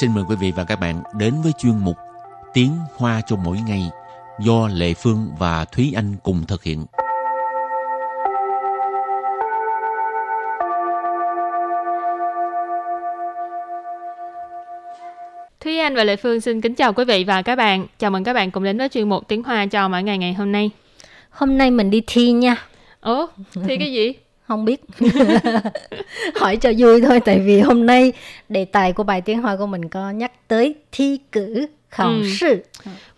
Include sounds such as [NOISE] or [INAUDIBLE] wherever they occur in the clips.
xin mời quý vị và các bạn đến với chuyên mục Tiếng Hoa cho mỗi ngày do Lệ Phương và Thúy Anh cùng thực hiện. Thúy Anh và Lệ Phương xin kính chào quý vị và các bạn. Chào mừng các bạn cùng đến với chuyên mục Tiếng Hoa cho mỗi ngày ngày hôm nay. Hôm nay mình đi thi nha. Ủa, thi cái gì? Không biết. [LAUGHS] Hỏi cho vui thôi tại vì hôm nay đề tài của bài tiếng Hoa của mình có nhắc tới thi cử, khảo Ừ. sư.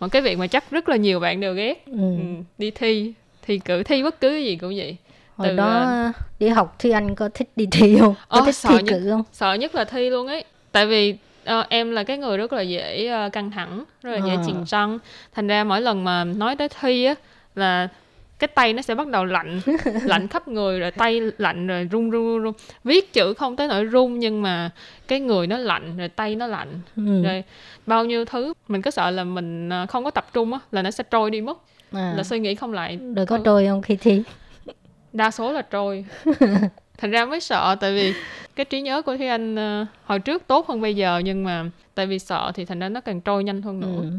Một cái việc mà chắc rất là nhiều bạn đều ghét. Ừ. Ừ, đi thi, thi cử, thi bất cứ cái gì cũng vậy. Hồi Từ, đó ờ, đi học thì anh có thích đi thi không? Có Ồ, thích sợ thi nhất. cử không? Sợ nhất là thi luôn ấy. Tại vì ờ, em là cái người rất là dễ ờ, căng thẳng, rất là dễ Ờ. chìm trăng. Thành ra mỗi lần mà nói tới thi á là cái tay nó sẽ bắt đầu lạnh [LAUGHS] lạnh khắp người rồi tay lạnh rồi run run run, run. viết chữ không tới nỗi run nhưng mà cái người nó lạnh rồi tay nó lạnh Ừ. rồi bao nhiêu thứ mình cứ sợ là mình ờ, không có tập trung á là nó sẽ trôi đi mất À. là suy nghĩ không lại Rồi có trôi không khi thi? đa số là trôi [LAUGHS] thành ra mới sợ tại vì cái trí nhớ của Thúy Anh ờ, hồi trước tốt hơn bây giờ nhưng mà tại vì sợ thì thành ra nó càng trôi nhanh hơn nữa Ừ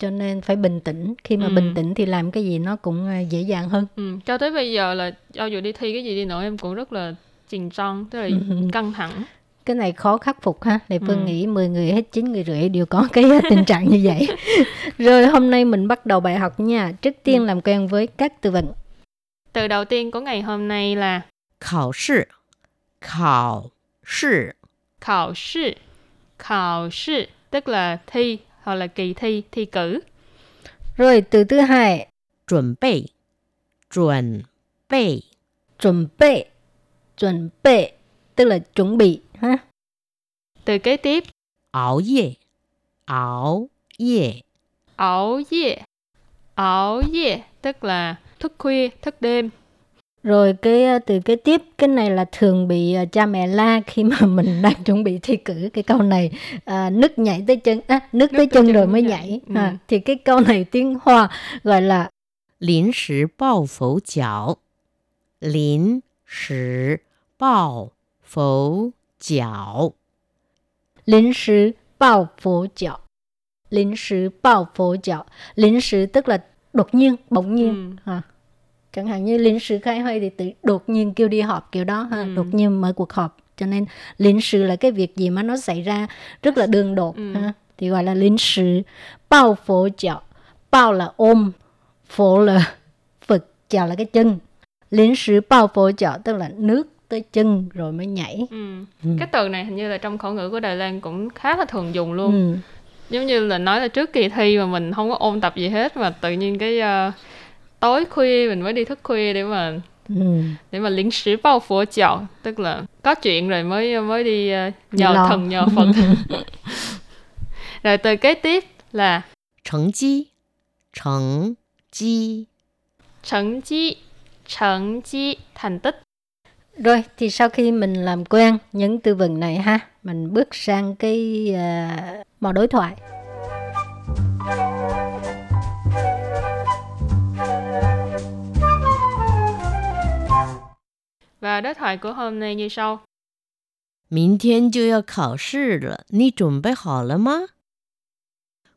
cho nên phải bình tĩnh khi mà ừ. bình tĩnh thì làm cái gì nó cũng à, dễ dàng hơn ừ. cho tới bây giờ là cho dù đi thi cái gì đi nữa em cũng rất là trình trăng tức là ừ. [LAUGHS] căng thẳng cái này khó khắc phục ha Lệ Phương ừ. nghĩ 10 người hết 9 người rưỡi đều có cái [LAUGHS] tình trạng như vậy [LAUGHS] Rồi hôm nay mình bắt đầu bài học nha Trước tiên ừ. làm quen với các từ vựng Từ đầu tiên của ngày hôm nay là Khảo sư Khảo sư Khảo sư Khảo sư Tức là thi hoặc là kỳ thi thi cử Rồi từ thứ hai 准备，准备， chuẩn bị chuẩn bị tức là chuẩn bị ha từ kế tiếp 熬夜，熬夜， ảo ye ảo ye tức là thức khuya thức đêm rồi cái ờ, từ cái tiếp cái này là thường bị ờ, cha mẹ la khi mà [LAUGHS] mình đang chuẩn bị thi cử cái câu này ờ, à, nước nhảy tới chân à, nước, nước tới, tới chân, chân rồi mới nhảy, nhảy. Ừ. À, thì cái câu này tiếng hoa gọi là Lín sử bao phẫu chảo Lín sử bao phẫu chảo Lín sử bao phẫu chảo Lín sử bao phẫu chảo Lín sĩ tức là đột nhiên, bỗng nhiên. Ừ. À chẳng hạn như lính sứ khai hơi thì tự đột nhiên kêu đi họp kiểu đó ha Ừ. đột nhiên mở cuộc họp cho nên lính sứ là cái việc gì mà nó xảy ra rất là đường đột Ừ. ha. thì gọi là lính sứ bao phố chảo bao là ôm phố là phật chảo là cái chân lính sứ bao phố chảo tức là nước tới chân rồi mới nhảy Ừ. Ừ. cái từ này hình như là trong khẩu ngữ của Đài Loan cũng khá là thường dùng luôn ừ. giống như là nói là trước kỳ thi mà mình không có ôn tập gì hết mà tự nhiên cái ờ, tối khuya mình mới đi thức khuya để mà ừ. để mà lính sử bao phố chào tức là có chuyện rồi mới mới đi ờ, nhờ Lo. thần nhờ phật. [LAUGHS] [LAUGHS] Rồi từ kế tiếp là thành chi thành chi thành chi thành chi thành tích. Rồi thì sau khi mình làm quen những từ vựng này ha mình bước sang cái ờ, uh, màu đối thoại. và đối thoại của hôm nay như sau 明天就要考试了，你准备好了吗？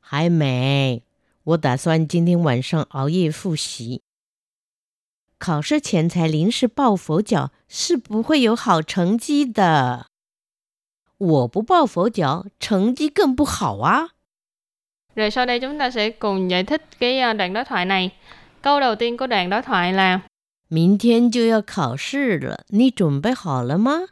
还没，我打算今天晚上熬夜复习。考试前才临时抱佛脚，是不会有好成绩的。我不抱佛脚，成绩更不好啊！ rồi sau đây chúng ta sẽ cùng giải thích cái ờ, đoạn đối thoại này câu đầu tiên của đoạn đối thoại là 明天就要考试了，你准备好了吗？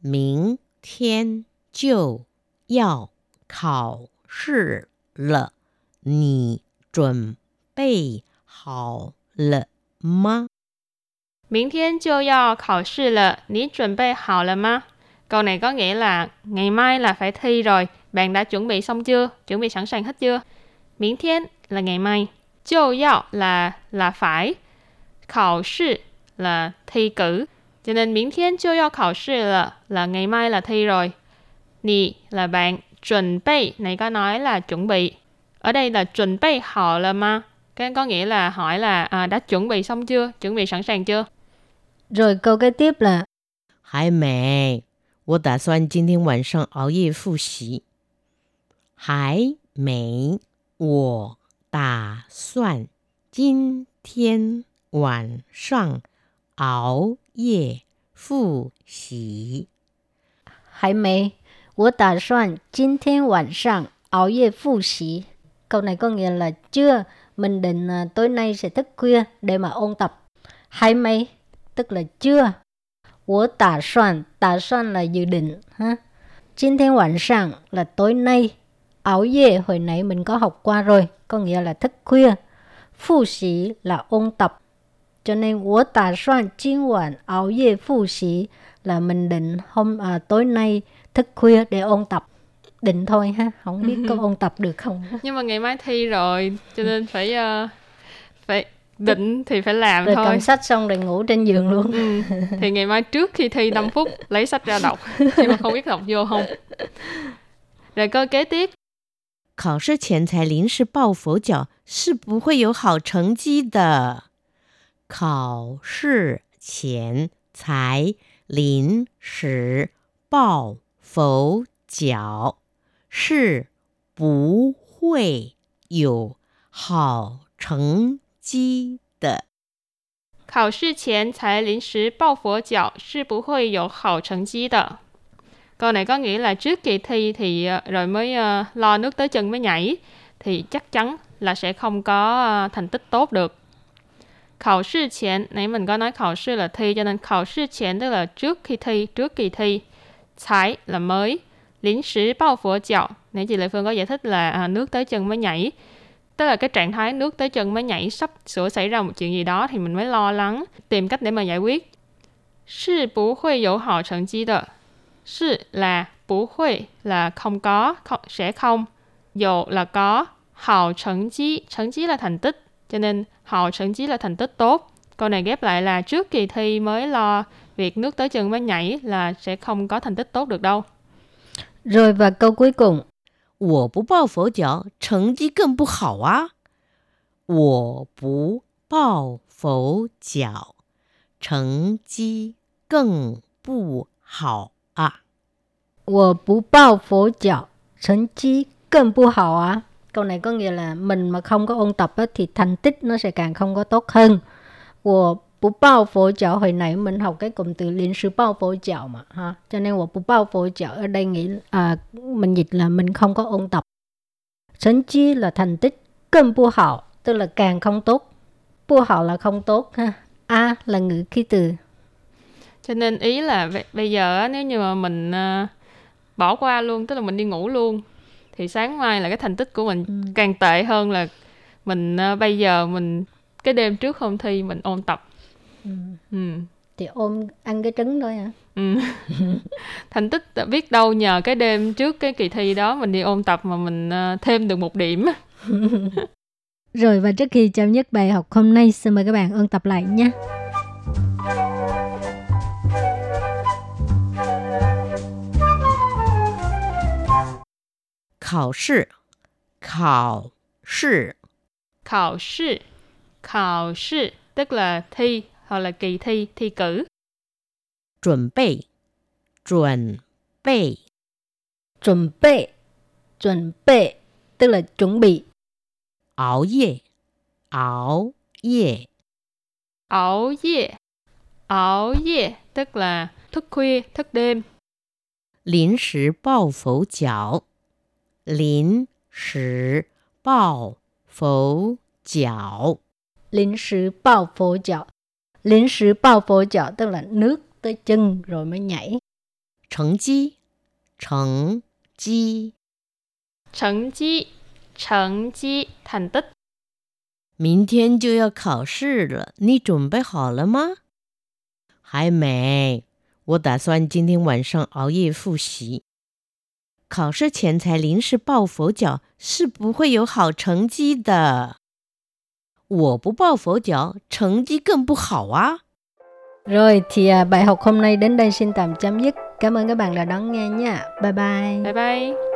明天就要考试了，你准备好了吗？ Miễn thiên就要考试了，你准备好了吗? Câu này có nghĩa là ngày mai là phải thi rồi, bạn đã chuẩn bị xong chưa? Chuẩn bị sẵn sàng hết chưa? Miễn thiên là ngày mai, chiêu yao là là phải, khảo sư là thi cử. Cho nên miễn thiên chiêu yao khảo sư là là ngày mai là thi rồi. Nì là bạn, chuẩn bị này có nói là chuẩn bị. Ở đây là chuẩn bị hảo là ma. Cái có nghĩa là hỏi là à, đã chuẩn bị xong chưa? Chuẩn bị sẵn sàng chưa? Rồi câu kế tiếp là 还没，我打算今天晚上熬夜复习。 还没，我打算今天 晚上熬夜复习。还没，我打算今天晚上熬夜复习. Câu này có nghĩa là chưa, mình định à, tối nay sẽ thức khuya để mà ôn tập. Hay mấy, tức là chưa. 我打算,打算 là dự định ha. 今天晚上 là tối nay. Áo dê hồi nãy mình có học qua rồi, có nghĩa là thức khuya. Phụ sĩ là ôn tập. Cho nên 我打算今晚熬夜复习 là mình định hôm à, tối nay thức khuya để ôn tập định thôi ha không biết có [LAUGHS] ôn tập được không nhưng mà ngày mai thi rồi cho nên phải uh, phải định thì phải làm rồi thôi cầm sách xong rồi ngủ trên giường luôn ừ. thì ngày mai trước khi thi 5 phút lấy sách ra đọc nhưng mà không biết đọc vô không rồi câu kế tiếp 考试前才临时抱佛脚，是不会有好成绩的。 考试前才临时抱佛脚，是不会有好成绩的。考试前才临时抱佛脚是不会有好成绩的。Câu này có nghĩa là trước kỳ thi thì ờ, rồi mới uh, lo nước tới chân mới nhảy thì chắc chắn là sẽ không có uh, thành tích tốt được. Khảo sư 前, nãy mình có nói khảo sư là thi cho nên khảo sư 前 tức là trước khi thi, trước kỳ thi. Thái là mới. Lính sử bao phổ chạo. Nãy chị Lệ Phương có giải thích là à, nước tới chân mới nhảy. Tức là cái trạng thái nước tới chân mới nhảy sắp sửa xảy ra một chuyện gì đó thì mình mới lo lắng, tìm cách để mà giải quyết. Sư bú huệ dấu hảo thành chi đợ. Sư là bú huệ là không có, không, sẽ không. Dầu là có, hảo thành chi, thành chi là thành tích. Cho nên hảo thành chi là thành tích tốt. Câu này ghép lại là trước kỳ thi mới lo việc nước tới chân mới nhảy là sẽ không có thành tích tốt được đâu. rồi và câu cuối cùng 我不抱佛脚，成绩更不好啊！我不抱佛脚，成绩更不好啊！我不抱佛脚成绩更不好啊 câu này có nghĩa là mình mà không có ôn tập á, thì thành tích nó sẽ càng không có tốt hơn. Của bù bao phổ chảo hồi nãy mình học cái cụm từ liên sư bao phổ chảo mà ha. Cho nên của bù bao phổ chảo ở đây nghĩ à, mình dịch là mình không có ôn tập. Thành chi là thành tích cân bu hảo tức là càng không tốt. Bu hảo là không tốt ha. A à, là ngữ khí từ. Cho nên ý là bây giờ nếu như mà mình à, bỏ qua luôn tức là mình đi ngủ luôn thì sáng mai là cái thành tích của mình Ừ. càng tệ hơn là mình ờ, bây giờ mình cái đêm trước hôm thi mình ôn tập. Ừ. Ừ. thì ôm ăn cái trứng thôi hả Ừ. [LAUGHS] thành tích biết đâu nhờ cái đêm trước cái kỳ thi đó mình đi ôn tập mà mình ờ, thêm được một điểm. [LAUGHS] Rồi và trước khi chấm dứt bài học hôm nay, xin mời các bạn ôn tập lại nhé. 考试，考试， Khảo sư, khảo sư tức là thi hoặc là kỳ thi, thi cử. 准备，准备， Chuẩn bị, chuẩn bị tức là chuẩn bị. 熬夜，熬夜， Ảo ye, ảo ye tức là thức khuya, thức đêm. 临时抱佛脚， 临时抱佛脚， Lính sử bao phổ chảo. Lính sử bao phổ chảo tức là nước tới chân rồi mới nhảy. 成绩，成绩， 成绩, thành绩, thành tích. 明天就要考试了，你准备好了吗？还没，我打算今天晚上熬夜复习。 考试前才临时抱佛脚，是不会有好成绩的。我不抱佛脚，成绩更不好啊！ Rồi thì à, bài học hôm nay đến đây xin tạm chấm dứt. Cảm ơn các bạn đã đón nghe nha. Bye bye. Bye bye.